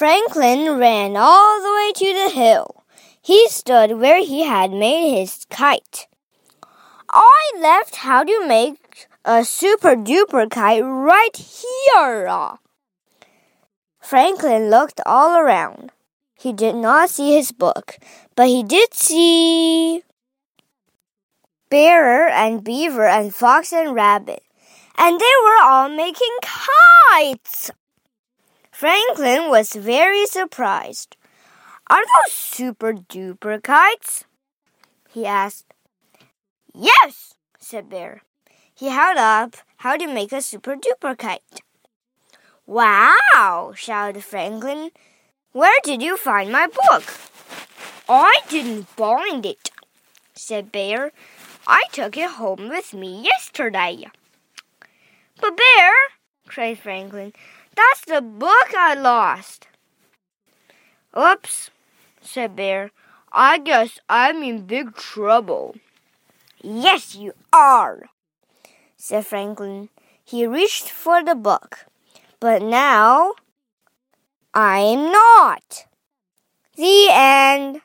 Franklin ran all the way to the hill. He stood where he had made his kite. I left how to make a super duper kite right here. Franklin looked all around. He did not see his book, but he did see Bear and Beaver and Fox and Rabbit, and they were all making kites. Franklin was very surprised. Are those super duper kites? he asked. Yes, said Bear. He held up how to make a super duper kite. Wow, shouted Franklin. Where did you find my book? I didn't find it, said Bear. I took it home with me yesterday. But Bear, cried Franklin, that's the book I lost. Oops, said Bear. I guess I'm in big trouble. Yes, you are, said Franklin. He reached for the book. But now I'm not. The end.